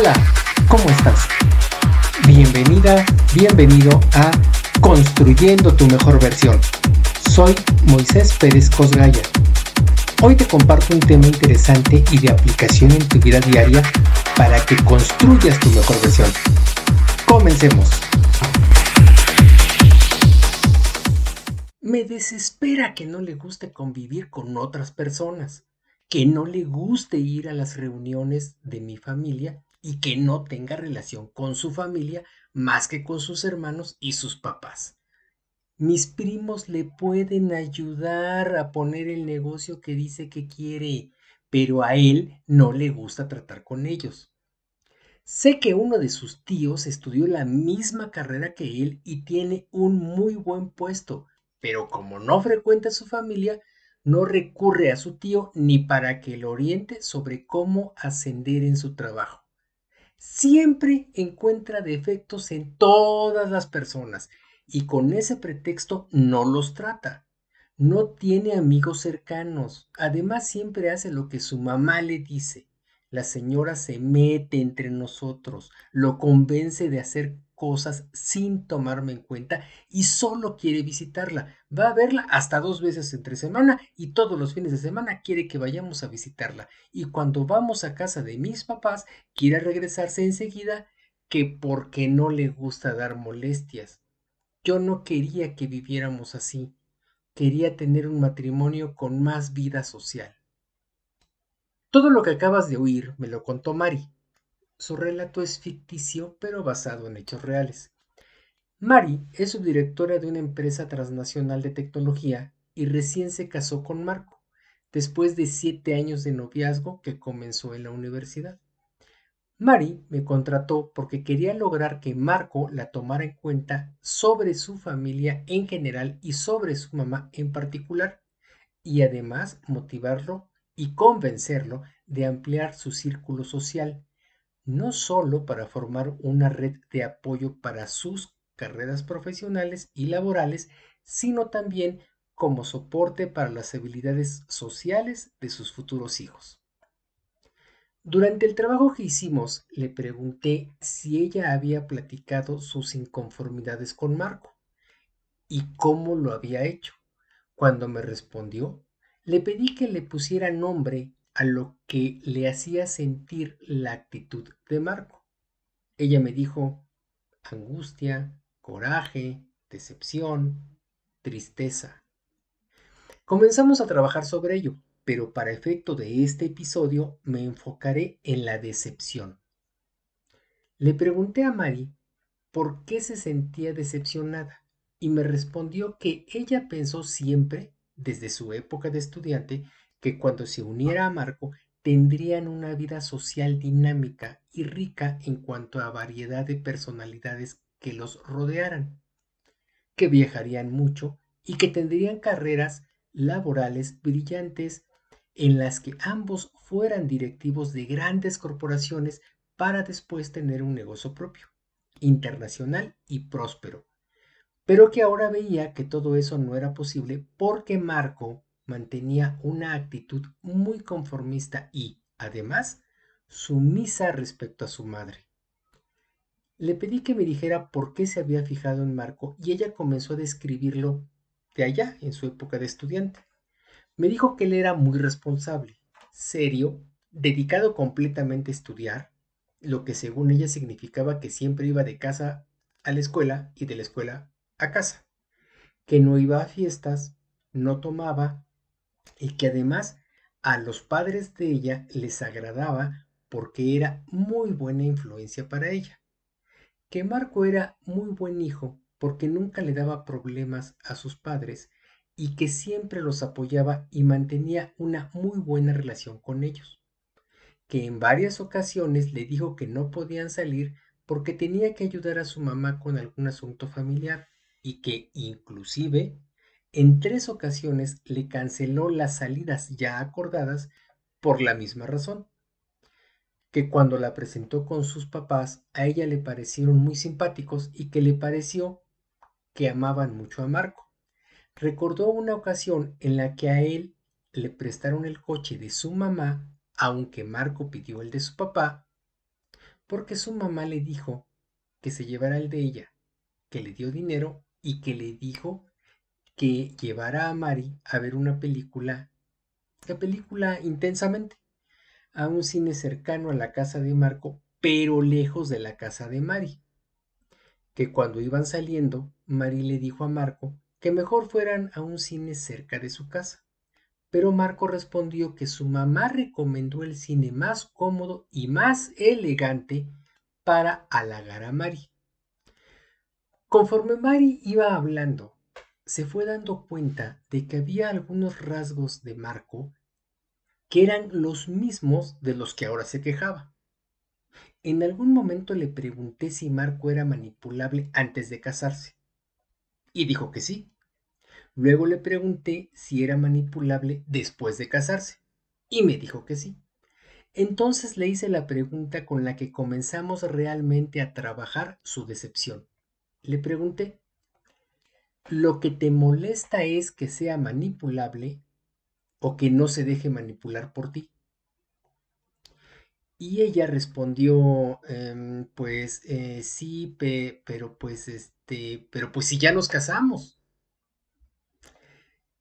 Hola, ¿cómo estás? Bienvenida, bienvenido a Construyendo tu mejor versión. Soy Moisés Pérez Cosgaya. Hoy te comparto un tema interesante y de aplicación en tu vida diaria para que construyas tu mejor versión. Comencemos. Me desespera que no le guste convivir con otras personas, que no le guste ir a las reuniones de mi familia y que no tenga relación con su familia más que con sus hermanos y sus papás. Mis primos le pueden ayudar a poner el negocio que dice que quiere, pero a él no le gusta tratar con ellos. Sé que uno de sus tíos estudió la misma carrera que él y tiene un muy buen puesto, pero como no frecuenta su familia, no recurre a su tío ni para que lo oriente sobre cómo ascender en su trabajo siempre encuentra defectos en todas las personas y con ese pretexto no los trata. No tiene amigos cercanos. Además siempre hace lo que su mamá le dice. La señora se mete entre nosotros, lo convence de hacer cosas sin tomarme en cuenta y solo quiere visitarla. Va a verla hasta dos veces entre semana y todos los fines de semana quiere que vayamos a visitarla. Y cuando vamos a casa de mis papás, quiere regresarse enseguida que porque no le gusta dar molestias. Yo no quería que viviéramos así. Quería tener un matrimonio con más vida social. Todo lo que acabas de oír me lo contó Mari, su relato es ficticio, pero basado en hechos reales. Mari es subdirectora de una empresa transnacional de tecnología y recién se casó con Marco, después de siete años de noviazgo que comenzó en la universidad. Mari me contrató porque quería lograr que Marco la tomara en cuenta sobre su familia en general y sobre su mamá en particular, y además motivarlo y convencerlo de ampliar su círculo social no solo para formar una red de apoyo para sus carreras profesionales y laborales, sino también como soporte para las habilidades sociales de sus futuros hijos. Durante el trabajo que hicimos, le pregunté si ella había platicado sus inconformidades con Marco y cómo lo había hecho. Cuando me respondió, le pedí que le pusiera nombre a lo que le hacía sentir la actitud de Marco. Ella me dijo angustia, coraje, decepción, tristeza. Comenzamos a trabajar sobre ello, pero para efecto de este episodio me enfocaré en la decepción. Le pregunté a Mari por qué se sentía decepcionada y me respondió que ella pensó siempre, desde su época de estudiante, que cuando se uniera a Marco tendrían una vida social dinámica y rica en cuanto a variedad de personalidades que los rodearan, que viajarían mucho y que tendrían carreras laborales brillantes en las que ambos fueran directivos de grandes corporaciones para después tener un negocio propio, internacional y próspero. Pero que ahora veía que todo eso no era posible porque Marco mantenía una actitud muy conformista y, además, sumisa respecto a su madre. Le pedí que me dijera por qué se había fijado en Marco y ella comenzó a describirlo de allá, en su época de estudiante. Me dijo que él era muy responsable, serio, dedicado completamente a estudiar, lo que según ella significaba que siempre iba de casa a la escuela y de la escuela a casa, que no iba a fiestas, no tomaba, y que además a los padres de ella les agradaba porque era muy buena influencia para ella. Que Marco era muy buen hijo porque nunca le daba problemas a sus padres y que siempre los apoyaba y mantenía una muy buena relación con ellos. Que en varias ocasiones le dijo que no podían salir porque tenía que ayudar a su mamá con algún asunto familiar y que inclusive en tres ocasiones le canceló las salidas ya acordadas por la misma razón, que cuando la presentó con sus papás a ella le parecieron muy simpáticos y que le pareció que amaban mucho a Marco. Recordó una ocasión en la que a él le prestaron el coche de su mamá, aunque Marco pidió el de su papá, porque su mamá le dijo que se llevara el de ella, que le dio dinero y que le dijo que llevara a Mari a ver una película, la película intensamente, a un cine cercano a la casa de Marco, pero lejos de la casa de Mari. Que cuando iban saliendo, Mari le dijo a Marco que mejor fueran a un cine cerca de su casa. Pero Marco respondió que su mamá recomendó el cine más cómodo y más elegante para halagar a Mari. Conforme Mari iba hablando se fue dando cuenta de que había algunos rasgos de Marco que eran los mismos de los que ahora se quejaba. En algún momento le pregunté si Marco era manipulable antes de casarse, y dijo que sí. Luego le pregunté si era manipulable después de casarse, y me dijo que sí. Entonces le hice la pregunta con la que comenzamos realmente a trabajar su decepción. Le pregunté, lo que te molesta es que sea manipulable o que no se deje manipular por ti. Y ella respondió, em, pues eh, sí, pero pues este, pero pues si ya nos casamos.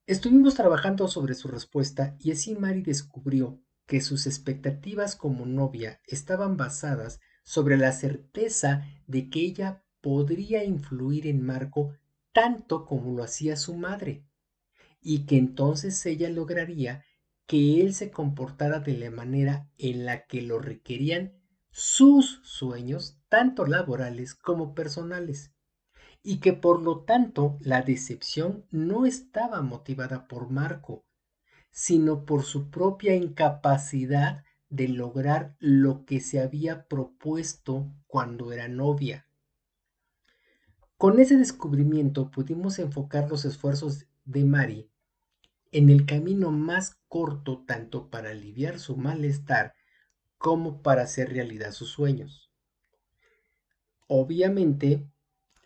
Estuvimos trabajando sobre su respuesta y así Mari descubrió que sus expectativas como novia estaban basadas sobre la certeza de que ella podría influir en Marco tanto como lo hacía su madre, y que entonces ella lograría que él se comportara de la manera en la que lo requerían sus sueños, tanto laborales como personales, y que por lo tanto la decepción no estaba motivada por Marco, sino por su propia incapacidad de lograr lo que se había propuesto cuando era novia. Con ese descubrimiento pudimos enfocar los esfuerzos de Mari en el camino más corto tanto para aliviar su malestar como para hacer realidad sus sueños. Obviamente,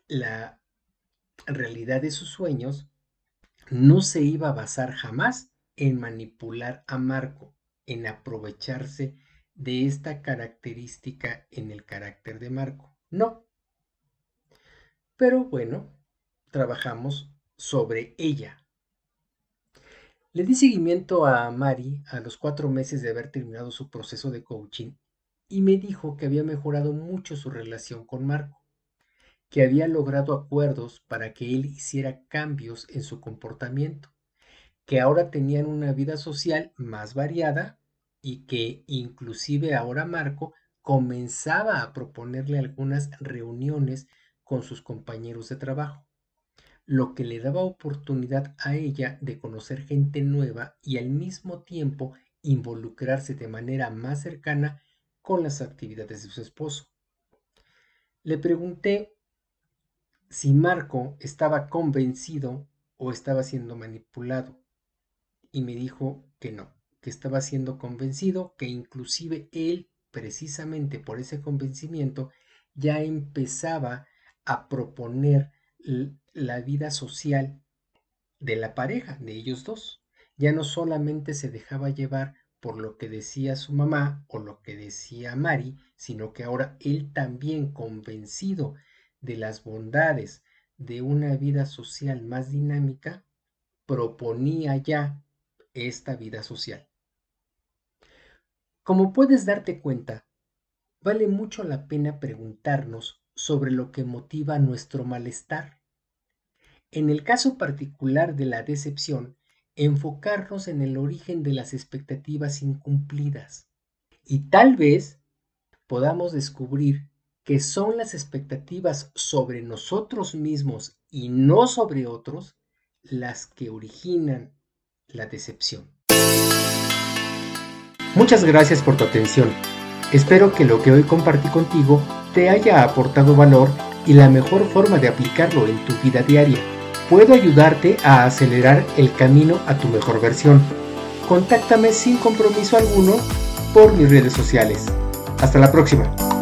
la realidad de sus sueños no se iba a basar jamás en manipular a Marco, en aprovecharse de esta característica en el carácter de Marco. No, pero bueno, trabajamos sobre ella. Le di seguimiento a Mari a los cuatro meses de haber terminado su proceso de coaching y me dijo que había mejorado mucho su relación con Marco, que había logrado acuerdos para que él hiciera cambios en su comportamiento, que ahora tenían una vida social más variada y que inclusive ahora Marco comenzaba a proponerle algunas reuniones con sus compañeros de trabajo, lo que le daba oportunidad a ella de conocer gente nueva y al mismo tiempo involucrarse de manera más cercana con las actividades de su esposo. Le pregunté si Marco estaba convencido o estaba siendo manipulado y me dijo que no, que estaba siendo convencido, que inclusive él, precisamente por ese convencimiento, ya empezaba a proponer la vida social de la pareja, de ellos dos. Ya no solamente se dejaba llevar por lo que decía su mamá o lo que decía Mari, sino que ahora él también convencido de las bondades de una vida social más dinámica, proponía ya esta vida social. Como puedes darte cuenta, vale mucho la pena preguntarnos sobre lo que motiva nuestro malestar. En el caso particular de la decepción, enfocarnos en el origen de las expectativas incumplidas y tal vez podamos descubrir que son las expectativas sobre nosotros mismos y no sobre otros las que originan la decepción. Muchas gracias por tu atención. Espero que lo que hoy compartí contigo te haya aportado valor y la mejor forma de aplicarlo en tu vida diaria. Puedo ayudarte a acelerar el camino a tu mejor versión. Contáctame sin compromiso alguno por mis redes sociales. Hasta la próxima.